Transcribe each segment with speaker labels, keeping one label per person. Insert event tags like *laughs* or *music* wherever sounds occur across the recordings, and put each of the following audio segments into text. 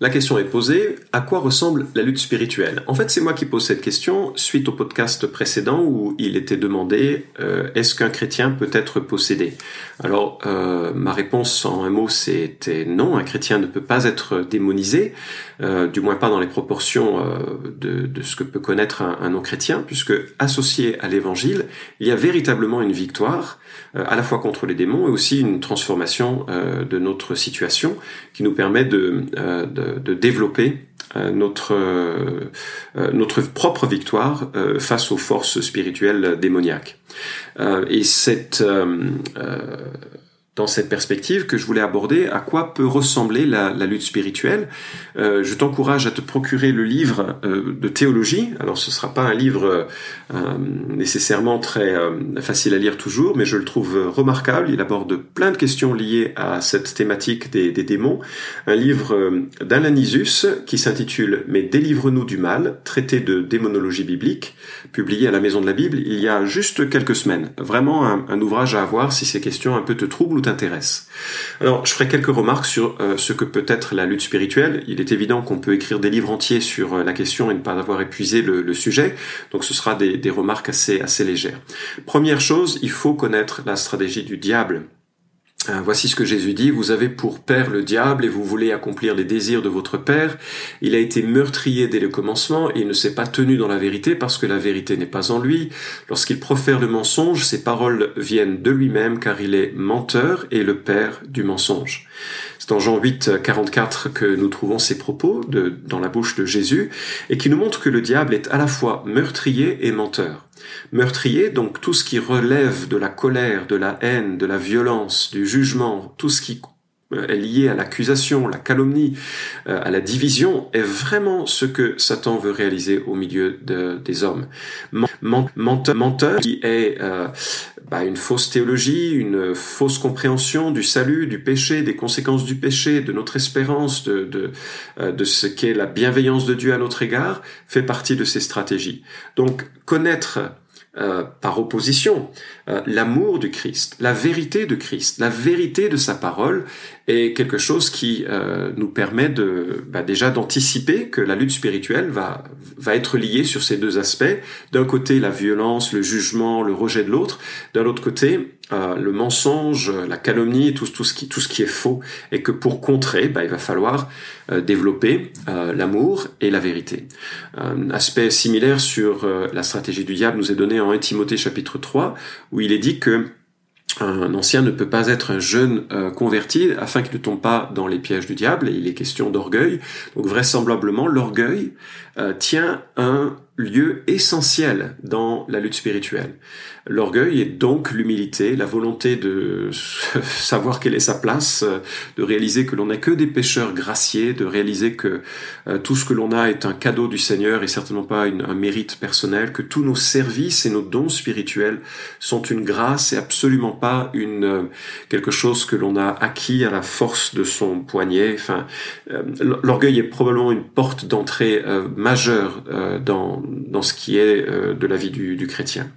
Speaker 1: La question est posée, à quoi ressemble la lutte spirituelle? En fait, c'est moi qui pose cette question suite au podcast précédent où il était demandé euh, est-ce qu'un chrétien peut être possédé? Alors, euh, ma réponse en un mot, c'était non, un chrétien ne peut pas être démonisé, euh, du moins pas dans les proportions de, de, ce que peut connaître un, non-chrétien, puisque associé à l'évangile, il y a véritablement une victoire, à la fois contre les démons et aussi une transformation de notre situation qui nous permet de, de de, développer euh, notre euh, euh, notre propre victoire face aux forces spirituelles démoniaques. et cette dans cette perspective que je voulais aborder à quoi peut ressembler la, lutte spirituelle. Euh, je t'encourage à te procurer le livre euh, de théologie. Alors ce sera pas un livre euh, nécessairement très facile à lire toujours, mais je le trouve remarquable. Il aborde plein de questions liées à cette thématique des, démons. Un livre d'Ananisus qui s'intitule Mais délivre-nous du mal, traité de démonologie biblique, publié à la Maison de la Bible il y a juste quelques semaines. Vraiment un, un ouvrage à avoir si ces questions un peu te troublent ou Alors, je ferai quelques remarques sur euh, ce que peut être la lutte spirituelle. Il est évident qu'on peut écrire des livres entiers sur euh, la question et ne pas avoir épuisé le, sujet, donc ce sera des, des remarques assez, assez légères. Première chose, il faut connaître la stratégie du diable voici ce que Jésus dit, vous avez pour père le diable et vous voulez accomplir les désirs de votre père. Il a été meurtrier dès le commencement il ne s'est pas tenu dans la vérité parce que la vérité n'est pas en lui. Lorsqu'il profère le mensonge, ses paroles viennent de lui-même car il est menteur et le père du mensonge. C'est Jean 8, 44 que nous trouvons ces propos de, dans la bouche de Jésus et qui nous montre que le diable est à la fois meurtrier et menteur. Meurtrier, donc tout ce qui relève de la colère, de la haine, de la violence, du jugement, tout ce qui est lié à l'accusation, la calomnie, euh, à la division, est vraiment ce que Satan veut réaliser au milieu des hommes. Menteur, menteur qui est euh, bah, une fausse théologie, une fausse compréhension du salut, du péché, des conséquences du péché, de notre espérance, de, de, de ce qu'est la bienveillance de Dieu à notre égard, fait partie de ces stratégies. Donc connaître euh, par opposition, euh, l'amour du Christ, la vérité de Christ, la vérité de sa parole est quelque chose qui euh, nous permet de bah, déjà d'anticiper que la lutte spirituelle va va être liée sur ces deux aspects. D'un côté, la violence, le jugement, le rejet de l'autre. D'un autre côté, le mensonge, la calomnie, tout, tout ce qui tout ce qui est faux, et que pour contrer, bah, il va falloir développer l'amour et la vérité. Un aspect similaire sur la stratégie du diable nous est donné en 1 Timothée chapitre 3, où il est dit que un ancien ne peut pas être un jeune euh, converti afin qu'il ne tombe pas dans les pièges du diable, il est question d'orgueil. Donc vraisemblablement, l'orgueil euh, tient un lieu essentiel dans la lutte spirituelle. L'orgueil est donc l'humilité, la volonté de *laughs* savoir quelle est sa place, de réaliser que l'on n'est que des pécheurs graciés, de réaliser que euh, tout ce que l'on a est un cadeau du Seigneur et certainement pas un mérite personnel, que tous nos services et nos dons spirituels sont une grâce et absolument pas une euh, quelque chose que l'on a acquis à la force de son poignet. Enfin, euh, l'orgueil est probablement une porte d'entrée majeure dans dans ce qui est euh, de la vie du, du, chrétien.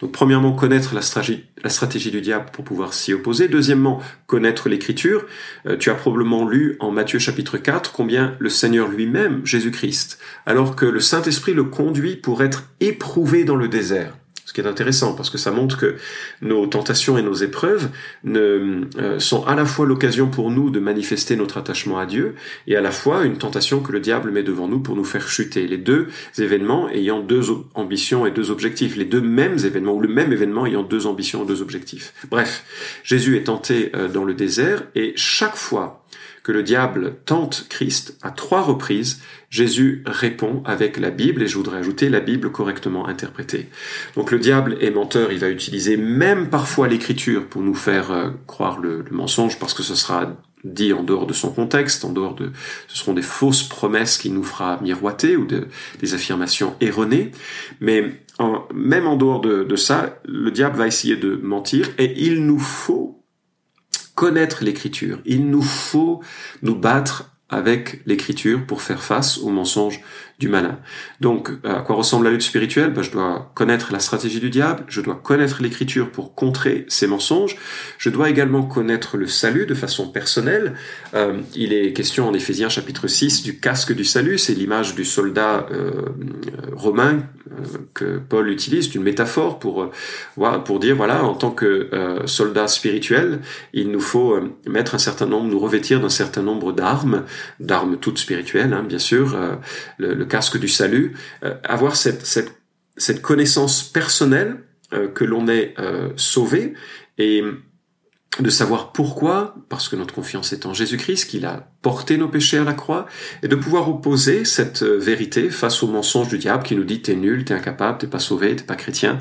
Speaker 1: Donc premièrement, connaître la stratégie, la stratégie du diable pour pouvoir s'y opposer. Deuxièmement, connaître l'écriture. Euh, tu as probablement lu en Matthieu chapitre 4 combien le Seigneur lui-même, Jésus-Christ, alors que le Saint-Esprit le conduit pour être éprouvé dans le désert qui est intéressant parce que ça montre que nos tentations et nos épreuves euh, sont à la fois l'occasion pour nous de manifester notre attachement à Dieu et à la fois une tentation que le diable met devant nous pour nous faire chuter. Les deux événements ayant deux ambitions et deux objectifs, les deux mêmes événements ou le même événement ayant deux ambitions et deux objectifs. Bref, Jésus est tenté euh, dans le désert et chaque fois que le diable tente Christ à trois reprises, Jésus répond avec la Bible, et je voudrais ajouter la Bible correctement interprétée. Donc le diable est menteur, il va utiliser même parfois l'écriture pour nous faire euh, croire le, mensonge, parce que ce sera dit en dehors de son contexte, en dehors de, ce seront des fausses promesses qu'il nous fera miroiter ou des affirmations erronées. Mais même en dehors de, de ça, le diable va essayer de mentir et il nous faut connaître l'écriture. Il nous faut nous battre avec l'écriture pour faire face aux mensonges du malin. Donc, à quoi ressemble la lutte spirituelle? Ben, Je dois connaître la stratégie du diable, je dois connaître l'écriture pour contrer ces mensonges, je dois également connaître le salut de façon personnelle. Euh, il est question en Éphésiens chapitre 6 du casque du salut, c'est l'image du soldat euh, romain euh, que Paul utilise, une métaphore pour, pour dire, voilà, en tant que soldat spirituel, il nous faut mettre un certain nombre, nous revêtir d'un certain nombre d'armes, d'armes toutes spirituelles, hein, bien sûr, le, casque du salut, avoir cette, connaissance personnelle que l'on est sauvé et de savoir pourquoi, parce que notre confiance est en Jésus-Christ, qu'il a porté nos péchés à la croix, et de pouvoir opposer cette euh, vérité face au mensonge du diable qui nous dit t'es nul, t'es incapable, t'es pas sauvé, t'es pas chrétien,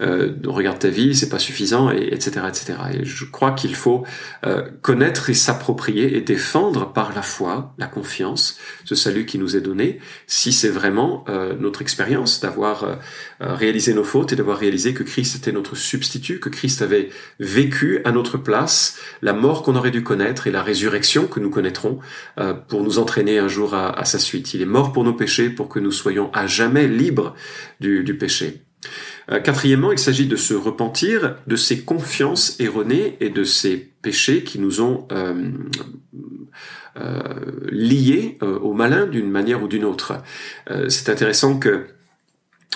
Speaker 1: euh, regarde ta vie, c'est pas suffisant, et, etc., etc. Et je crois qu'il faut euh, connaître et s'approprier et défendre par la foi, la confiance, ce salut qui nous est donné, si c'est vraiment euh, notre expérience d'avoir réalisé nos fautes et d'avoir réalisé que Christ était notre substitut, que Christ avait vécu à notre place la mort qu'on aurait dû connaître et la résurrection que nous connaîtrons euh, pour nous entraîner un jour à, sa suite. Il est mort pour nos péchés pour que nous soyons à jamais libres du, péché. Euh, quatrièmement, il s'agit de se repentir de ces confiances erronées et de ces péchés qui nous ont euh, liés au malin d'une manière ou d'une autre. C'est intéressant que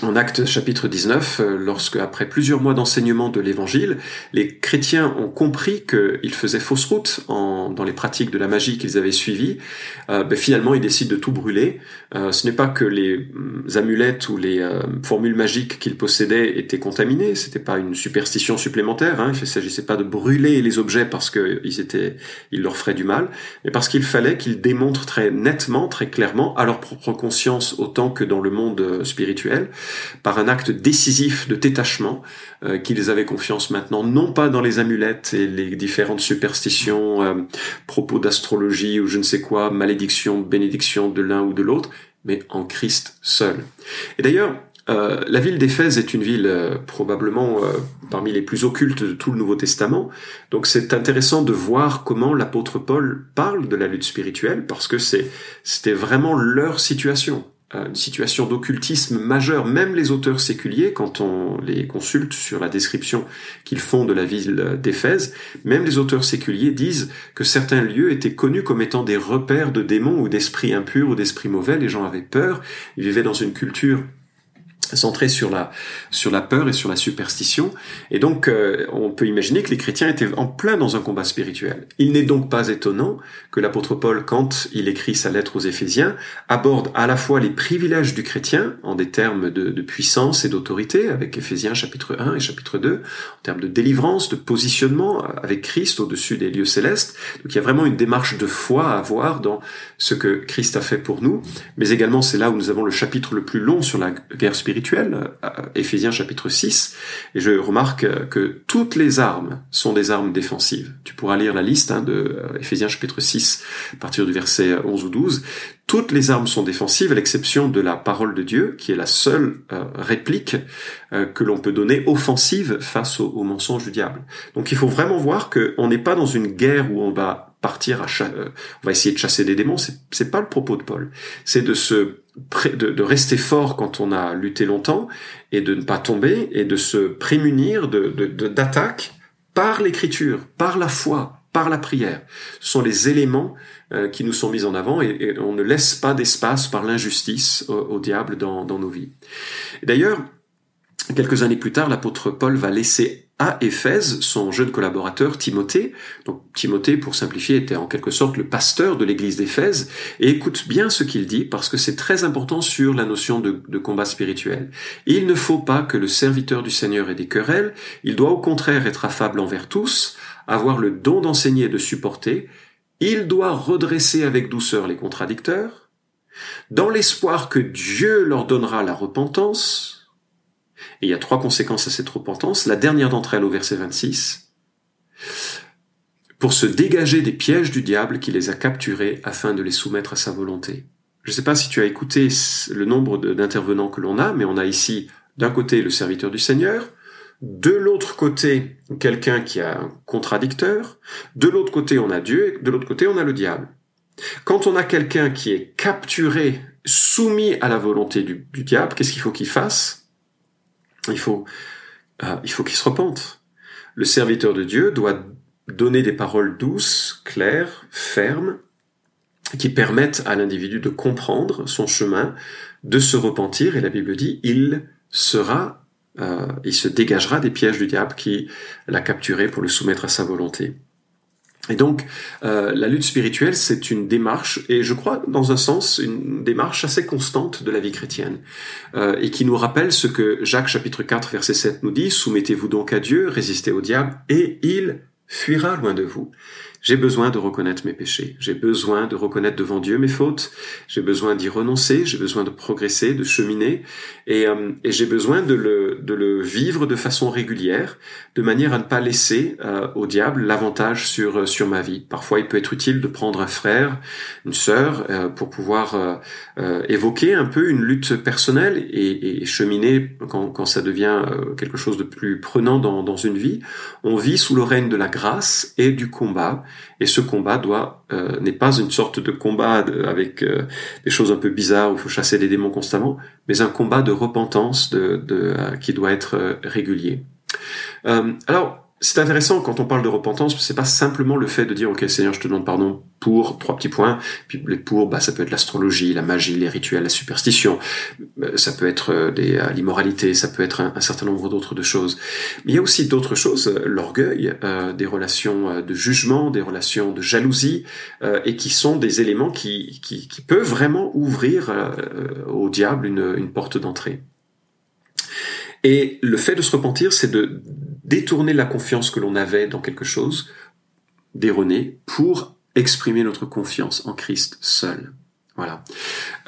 Speaker 1: en Actes chapitre 19, euh, lorsque, après plusieurs mois d'enseignement de l'Évangile, les chrétiens ont compris qu'ils faisaient fausse route dans les pratiques de la magie qu'ils avaient suivies, euh, ben finalement ils décident de tout brûler. Euh, ce n'est pas que les mm, amulettes ou les formules magiques qu'ils possédaient étaient contaminées, c'était pas une superstition supplémentaire, hein, il ne s'agissait pas de brûler les objets parce qu'ils étaient, ils leur feraient du mal, mais parce qu'il fallait qu'ils démontrent très nettement, très clairement, à leur propre conscience autant que dans le monde spirituel, par un acte décisif de détachement, euh, qu'ils avaient confiance maintenant, non pas dans les amulettes et les différentes superstitions, euh, propos d'astrologie ou je ne sais quoi, malédiction, bénédiction de l'un ou de l'autre, mais en Christ seul. Et d'ailleurs, euh, la ville d'Éphèse est une ville probablement parmi les plus occultes de tout le Nouveau Testament. Donc c'est intéressant de voir comment l'apôtre Paul parle de la lutte spirituelle parce que c'est c'était vraiment leur situation une situation d'occultisme majeur. Même les auteurs séculiers, quand on les consulte sur la description qu'ils font de la ville d'Éphèse, même les auteurs séculiers disent que certains lieux étaient connus comme étant des repères de démons ou d'esprits impurs ou d'esprits mauvais. Les gens avaient peur. Ils vivaient dans une culture centré sur la sur la peur et sur la superstition et donc euh, on peut imaginer que les chrétiens étaient en plein dans un combat spirituel. Il n'est donc pas étonnant que l'apôtre Paul quand il écrit sa lettre aux Éphésiens aborde à la fois les privilèges du chrétien en des termes de, de puissance et d'autorité avec Éphésiens chapitre 1 et chapitre 2 en termes de délivrance, de positionnement avec Christ au-dessus des lieux célestes. Donc il y a vraiment une démarche de foi à avoir dans ce que Christ a fait pour nous, mais également c'est là où nous avons le chapitre le plus long sur la guerre spirituelle spirituel, euh, Éphésiens chapitre 6, et je remarque que toutes les armes sont des armes défensives. Tu pourras lire la liste hein, de euh, Éphésiens chapitre 6, à partir du verset 11 ou 12. Toutes les armes sont défensives, à l'exception de la parole de Dieu, qui est la seule euh, réplique que l'on peut donner offensive face au, au, mensonge du diable. Donc il faut vraiment voir qu'on n'est pas dans une guerre où on va partir à on va essayer de chasser des démons. C'est pas le propos de Paul. C'est de se de, rester fort quand on a lutté longtemps et de ne pas tomber et de se prémunir de, d'attaques par l'écriture, par la foi, par la prière. Ce sont les éléments euh, qui nous sont mis en avant et, on ne laisse pas d'espace par l'injustice au, diable dans, dans nos vies. D'ailleurs, quelques années plus tard, l'apôtre Paul va laisser à Éphèse son jeune collaborateur Timothée. Donc Timothée, pour simplifier, était en quelque sorte le pasteur de l'église d'Éphèse. Et écoute bien ce qu'il dit parce que c'est très important sur la notion de, combat spirituel. Il ne faut pas que le serviteur du Seigneur ait des querelles. Il doit au contraire être affable envers tous, avoir le don d'enseigner et de supporter. Il doit redresser avec douceur les contradicteurs, dans l'espoir que Dieu leur donnera la repentance, et il y a trois conséquences à cette repentance. La dernière d'entre elles au verset 26, pour se dégager des pièges du diable qui les a capturés afin de les soumettre à sa volonté. Je ne sais pas si tu as écouté le nombre d'intervenants que l'on a, mais on a ici d'un côté le serviteur du Seigneur, de l'autre côté quelqu'un qui a un contradicteur, de l'autre côté on a Dieu, et de l'autre côté on a le diable. Quand on a quelqu'un qui est capturé, soumis à la volonté du, diable, qu'est-ce qu'il faut qu'il fasse? Il faut, euh, se repente. Le serviteur de Dieu doit donner des paroles douces, claires, fermes, qui permettent à l'individu de comprendre son chemin, de se repentir, et la Bible dit, il sera, euh, il se dégagera des pièges du diable qui l'a capturé pour le soumettre à sa volonté. Et donc, euh, la lutte spirituelle, c'est une démarche, et je crois, dans un sens, une démarche assez constante de la vie chrétienne, euh, et qui nous rappelle ce que Jacques chapitre 4, verset 7 nous dit, Soumettez-vous donc à Dieu, résistez au diable, et il fuira loin de vous. J'ai besoin de reconnaître mes péchés. J'ai besoin de reconnaître devant Dieu mes fautes. J'ai besoin d'y renoncer. J'ai besoin de progresser, de cheminer. Et, euh, et j'ai besoin de le, de le vivre de façon régulière, de manière à ne pas laisser euh, au diable l'avantage sur, sur ma vie. Parfois, il peut être utile de prendre un frère, une sœur, euh, pour pouvoir évoquer un peu une lutte personnelle et, et cheminer quand, quand ça devient quelque chose de plus prenant dans, dans une vie. On vit sous le règne de la grâce et du combat et ce combat doit euh, n'est pas une sorte de combat avec euh, des choses un peu bizarres où il faut chasser des démons constamment, mais un combat de repentance de, euh, qui doit être régulier. alors c'est intéressant quand on parle de repentance, c'est pas simplement le fait de dire ok Seigneur je te demande pardon pour trois petits points, puis les pour bah ça peut être l'astrologie, la magie, les rituels, la superstition, euh, ça peut être euh, euh, l'immoralité, ça peut être un, certain nombre d'autres choses. Mais il y a aussi d'autres choses, l'orgueil, des relations de jugement, des relations de jalousie, et qui sont des éléments qui, qui, qui peuvent vraiment ouvrir au diable une, une porte d'entrée. Et le fait de se repentir, c'est de détourner la confiance que l'on avait dans quelque chose d'erroné pour exprimer notre confiance en Christ seul. Voilà.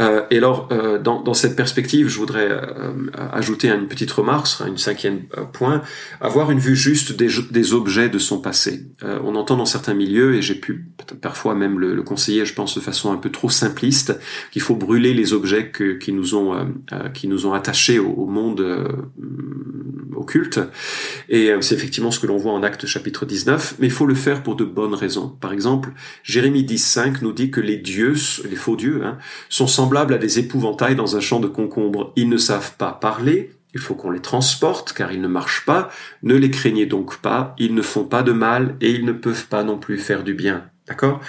Speaker 1: Euh, et alors, euh, dans, dans, cette perspective, je voudrais euh, ajouter une petite remarque, sera une cinquième euh, point, avoir une vue juste des, des objets de son passé. Euh, on entend dans certains milieux, et j'ai pu parfois même le, le, conseiller, je pense, de façon un peu trop simpliste, qu'il faut brûler les objets que, qui nous ont qui nous ont attachés au, au monde Et c'est effectivement ce que l'on voit en Acte chapitre 19, mais il faut le faire pour de bonnes raisons. Par exemple, Jérémie 10.5 nous dit que les dieux, les faux dieux, Hein, sont semblables à des épouvantails dans un champ de concombres. Ils ne savent pas parler, il faut qu'on les transporte car ils ne marchent pas, ne les craignez donc pas, ils ne font pas de mal et ils ne peuvent pas non plus faire du bien. D'accord?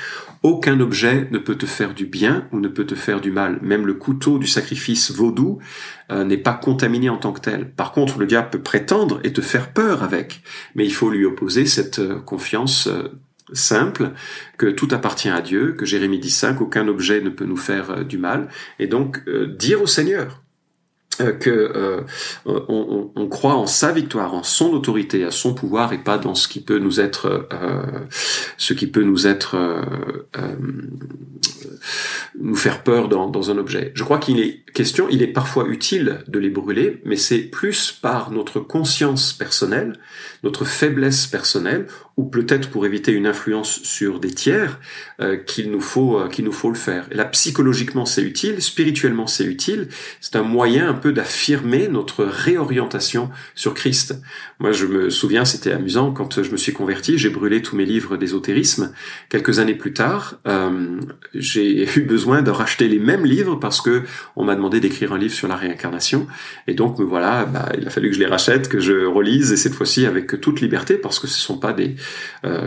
Speaker 1: Aucun objet ne peut te faire du bien ou ne peut te faire du mal. Même le couteau du sacrifice vaudou euh, n'est pas contaminé en tant que tel. Par contre, le diable peut prétendre et te faire peur avec, mais il faut lui opposer cette euh, confiance euh, simple, que tout appartient à Dieu, que Jérémie dit ça, qu'aucun objet ne peut nous faire du mal, et donc dire au Seigneur euh, que on, croit en sa victoire, en son autorité, à son pouvoir, et pas dans ce qui peut nous être, ce qui peut nous être nous faire peur dans, dans un objet. Je crois qu'il est question, il est parfois utile de les brûler, mais c'est plus par notre conscience personnelle, notre faiblesse personnelle, ou peut-être pour éviter une influence sur des tiers, euh, qu'il nous faut euh, qu'il nous faut le faire. Et là, psychologiquement, c'est utile, spirituellement, c'est utile. C'est un moyen un peu d'affirmer notre réorientation sur Christ. Moi, je me souviens, c'était amusant quand je me suis converti, j'ai brûlé tous mes livres d'ésotérisme. Quelques années plus tard, euh, j'ai *laughs* eu besoin de racheter les mêmes livres parce que on m'a demandé d'écrire un livre sur la réincarnation. Et donc, voilà, bah, il a fallu que je les rachète, que je relise, et cette fois-ci avec toute liberté, parce que ce sont pas des,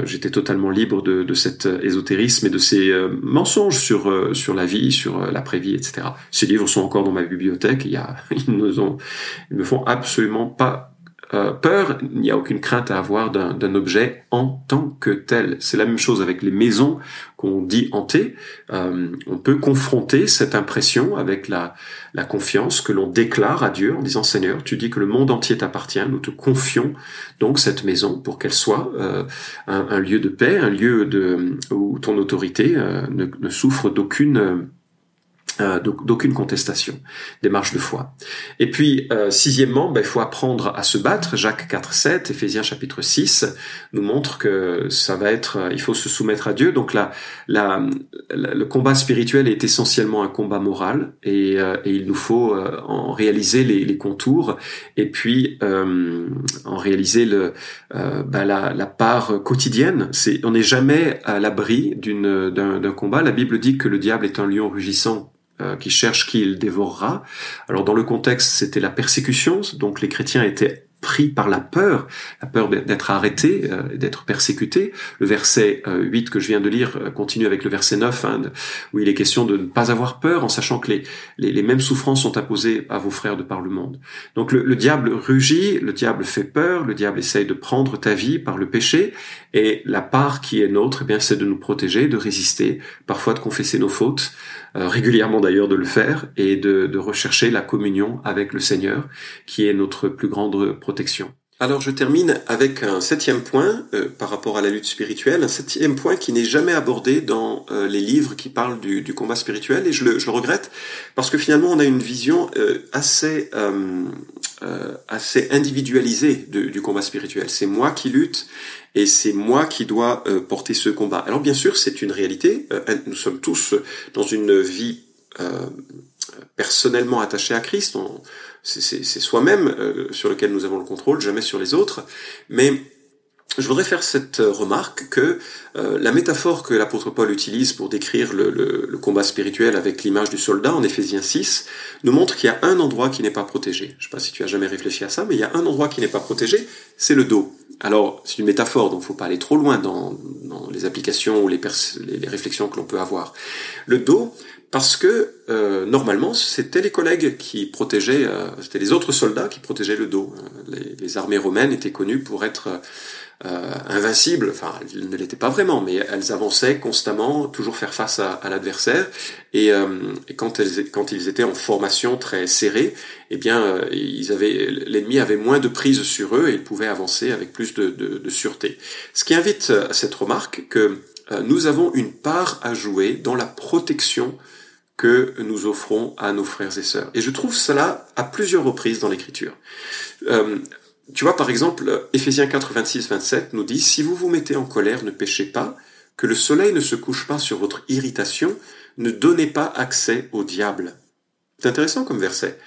Speaker 1: j'étais totalement libre de, de, cet ésotérisme et de ces euh, mensonges sur euh, sur la vie, sur l'après-vie, etc. Ces livres sont encore dans ma bibliothèque. Il y a, *laughs* ils ne ils me font absolument pas euh, peur, il n'y a aucune crainte à avoir d'un objet en tant que tel. C'est la même chose avec les maisons qu'on dit hantées. Euh, on peut confronter cette impression avec la, confiance que l'on déclare à Dieu en disant Seigneur, tu dis que le monde entier t'appartient, nous te confions donc cette maison pour qu'elle soit euh, un, lieu de paix, un lieu où ton autorité ne, souffre d'aucune Euh, d'aucune contestation, démarche de foi. Et puis, euh, sixièmement, ben, il faut apprendre à se battre. Jacques 4, 7, Éphésiens chapitre 6 nous montre que ça va être, il faut se soumettre à Dieu. Donc là, le combat spirituel est essentiellement un combat moral et, euh, et il nous faut euh, en réaliser les, les, contours et puis en réaliser le, ben, la, la, part quotidienne. On n'est jamais à l'abri d'une, d'un, d'un combat. La Bible dit que le diable est un lion rugissant euh, qui cherche qui dévorera. Alors dans le contexte, c'était la persécution, donc les chrétiens étaient pris par la peur, la peur d'être arrêté, euh, d'être persécuté. Le verset 8 euh, que je viens de lire euh, continue avec le verset 9, hein, où il est question de ne pas avoir peur en sachant que les, les, mêmes souffrances sont imposées à vos frères de par le monde. Donc le, le, diable rugit, le diable fait peur, le diable essaye de prendre ta vie par le péché, et la part qui est nôtre, eh bien c'est de nous protéger, de résister, parfois de confesser nos fautes, régulièrement d'ailleurs de le faire, et de, de rechercher la communion avec le Seigneur, qui est notre plus grande protection. Alors je termine avec un septième point euh, par rapport à la lutte spirituelle, un septième point qui n'est jamais abordé dans euh, les livres qui parlent du, combat spirituel et je le, regrette parce que finalement on a une vision euh, assez assez individualisée du combat spirituel. C'est moi qui lutte et c'est moi qui dois porter ce combat. Alors bien sûr c'est une réalité, nous sommes tous dans une vie personnellement attachée à Christ. C'est soi-même euh, sur lequel nous avons le contrôle, jamais sur les autres. Mais je voudrais faire cette remarque que euh, la métaphore que l'apôtre Paul utilise pour décrire le, combat spirituel avec l'image du soldat en Éphésiens 6 nous montre qu'il y a un endroit qui n'est pas protégé. Je ne sais pas si tu as jamais réfléchi à ça, mais il y a un endroit qui n'est pas protégé, c'est le dos. Alors, c'est une métaphore, donc il ne faut pas aller trop loin dans, les applications ou les, réflexions que l'on peut avoir. Le dos, parce que euh, normalement c'était les collègues qui protégeaient, euh, c'était les autres soldats qui protégeaient le dos. Euh, les, armées romaines étaient connues pour être invincibles, enfin elles ne l'étaient pas vraiment, mais elles avançaient constamment, toujours faire face à, l'adversaire. Et, quand, elles, quand ils étaient en formation très serrée, eh bien ils avaient, l'ennemi avait moins de prise sur eux et ils pouvaient avancer avec plus de, de, de sûreté. Ce qui invite à cette remarque que nous avons une part à jouer dans la protection que nous offrons à nos frères et sœurs. Et je trouve cela à plusieurs reprises dans l'Écriture. Euh, tu vois, par exemple, Ephésiens 4, 26, 27 nous dit, Si vous vous mettez en colère, ne péchez pas, que le soleil ne se couche pas sur votre irritation, ne donnez pas accès au diable. C'est intéressant comme verset.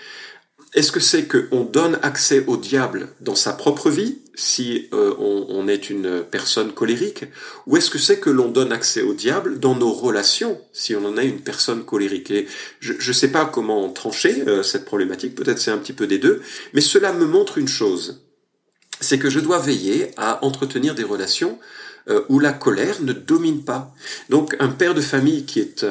Speaker 1: Est-ce que c'est qu'on donne accès au diable dans sa propre vie, si euh, on, est une personne colérique, ou est-ce que c'est que l'on donne accès au diable dans nos relations, si on en est une personne colérique? Et je ne sais pas comment trancher euh, cette problématique, peut-être c'est un petit peu des deux, mais cela me montre une chose, c'est que je dois veiller à entretenir des relations euh, où la colère ne domine pas. Donc un père de famille qui est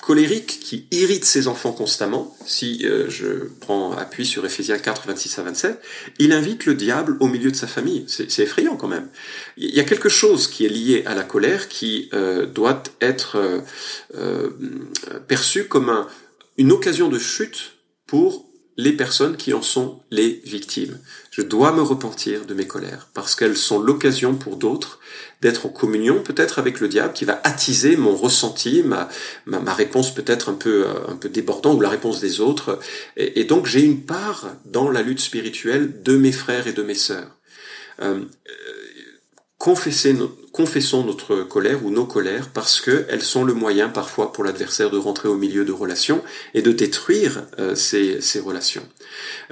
Speaker 1: colérique qui irrite ses enfants constamment, si euh, je prends appui sur Ephésiens 4, 26 à 27, il invite le diable au milieu de sa famille. C'est effrayant quand même. Il y a quelque chose qui est lié à la colère qui euh, doit être perçu comme un, une occasion de chute pour les personnes qui en sont les victimes. Je dois me repentir de mes colères parce qu'elles sont l'occasion pour d'autres d'être en communion peut-être avec le diable qui va attiser mon ressenti, ma, ma, réponse peut-être un peu, euh, un peu débordante ou la réponse des autres. Et, donc j'ai une part dans la lutte spirituelle de mes frères et de mes sœurs. Euh, confessons notre colère ou nos colères parce qu'elles sont le moyen parfois pour l'adversaire de rentrer au milieu de relations et de détruire euh, ces, ces, relations.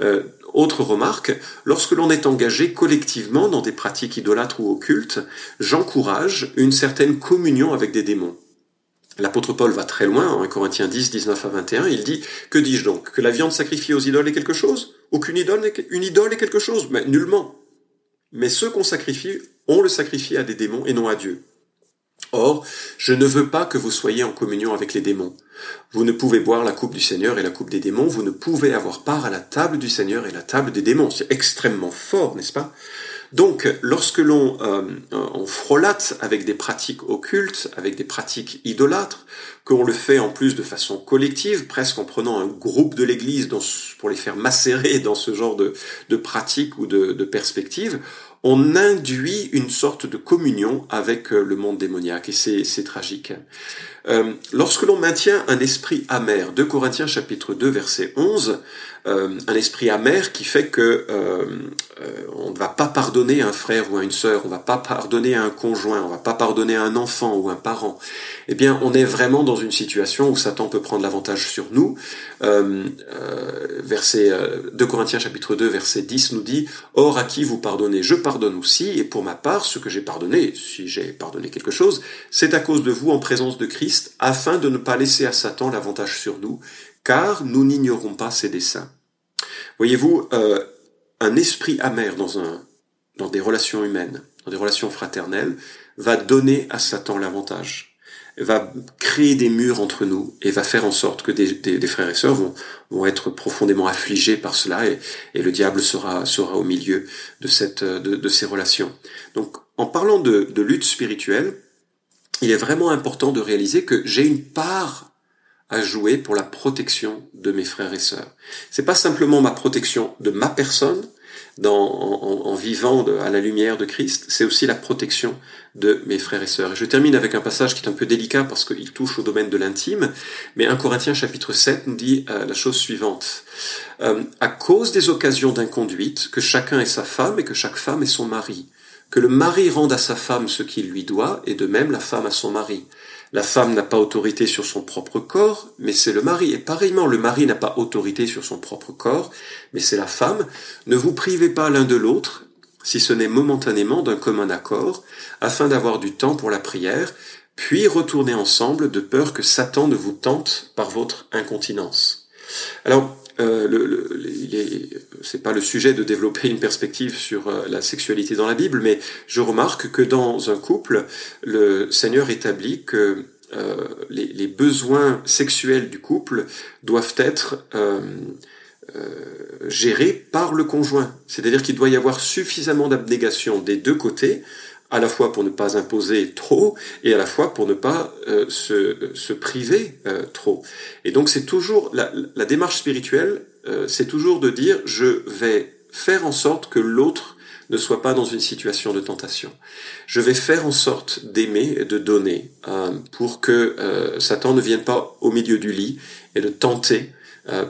Speaker 1: Euh, autre remarque, lorsque l'on est engagé collectivement dans des pratiques idolâtres ou occultes, j'encourage une certaine communion avec des démons. L'apôtre Paul va très loin, en Corinthiens 10, 19 à 21, il dit, que dis-je donc Que la viande sacrifiée aux idoles est quelque chose? Aucune idole, une idole est quelque chose? Mais nullement. Mais ceux qu'on sacrifie, on le sacrifie à des démons et non à Dieu. Or, je ne veux pas que vous soyez en communion avec les démons. Vous ne pouvez boire la coupe du Seigneur et la coupe des démons, vous ne pouvez avoir part à la table du Seigneur et la table des démons. C'est extrêmement fort, n'est-ce pas? Donc, lorsque l'on euh, avec des pratiques occultes, avec des pratiques idolâtres, qu'on le fait en plus de façon collective, presque en prenant un groupe de l'Église pour les faire macérer dans ce genre de, de pratiques ou de, perspectives, on induit une sorte de communion avec le monde démoniaque et c'est tragique. Euh, lorsque l'on maintient un esprit amer, 2 Corinthiens chapitre 2 verset 11, euh, un esprit amer qui fait que euh, on ne va pas pardonner à un frère ou à une sœur, on ne va pas pardonner à un conjoint, on ne va pas pardonner à un enfant ou un parent, eh bien on est vraiment dans une situation où Satan peut prendre l'avantage sur nous. verset 2 Corinthiens chapitre 2 verset 10 nous dit Or à qui vous pardonnez, je pardonne aussi, et pour ma part, ce que j'ai pardonné, si j'ai pardonné quelque chose, c'est à cause de vous en présence de Christ afin de ne pas laisser à Satan l'avantage sur nous, car nous n'ignorons pas ses desseins. Voyez-vous, euh, un esprit amer dans, un, dans des relations humaines, dans des relations fraternelles, va donner à Satan l'avantage, va créer des murs entre nous et va faire en sorte que des, frères et sœurs vont, vont, être profondément affligés par cela et, le diable sera, sera au milieu de, cette, de, ces relations. Donc en parlant de, de lutte spirituelle, il est vraiment important de réaliser que j'ai une part à jouer pour la protection de mes frères et sœurs. C'est pas simplement ma protection de ma personne dans, en, vivant à la lumière de Christ, c'est aussi la protection de mes frères et sœurs. Et je termine avec un passage qui est un peu délicat parce qu'il touche au domaine de l'intime, mais 1 Corinthiens chapitre 7 nous dit euh, la chose suivante. Euh, à cause des occasions d'inconduite, que chacun ait sa femme et que chaque femme ait son mari que le mari rende à sa femme ce qu'il lui doit, et de même la femme à son mari. La femme n'a pas autorité sur son propre corps, mais c'est le mari. Et pareillement, le mari n'a pas autorité sur son propre corps, mais c'est la femme. Ne vous privez pas l'un de l'autre, si ce n'est momentanément d'un commun accord, afin d'avoir du temps pour la prière, puis retournez ensemble de peur que Satan ne vous tente par votre incontinence. Alors, euh, le, c'est pas le sujet de développer une perspective sur euh, la sexualité dans la Bible, mais je remarque que dans un couple, le Seigneur établit que euh, les, besoins sexuels du couple doivent être euh, gérés par le conjoint. C'est-à-dire qu'il doit y avoir suffisamment d'abnégation des deux côtés à la fois pour ne pas imposer trop et à la fois pour ne pas euh, se, se, priver euh, trop. Et donc c'est toujours la, la, démarche spirituelle, euh, c'est toujours de dire je vais faire en sorte que l'autre ne soit pas dans une situation de tentation. Je vais faire en sorte d'aimer et de donner pour que Satan ne vienne pas au milieu du lit et de tenter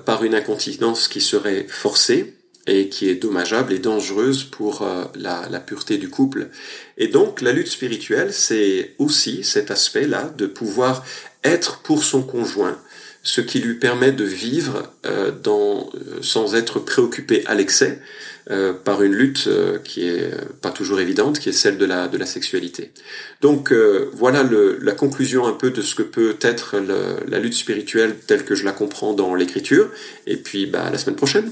Speaker 1: par une incontinence qui serait forcée et qui est dommageable et dangereuse pour euh, la, la, pureté du couple. Et donc la lutte spirituelle, c'est aussi cet aspect-là de pouvoir être pour son conjoint, ce qui lui permet de vivre euh, dans, euh, sans être préoccupé à l'excès euh, par une lutte qui est pas toujours évidente, qui est celle de la, de la sexualité. Donc voilà le, la conclusion un peu de ce que peut être le, la lutte spirituelle telle que je la comprends dans l'Écriture. Et puis bah, à la semaine prochaine.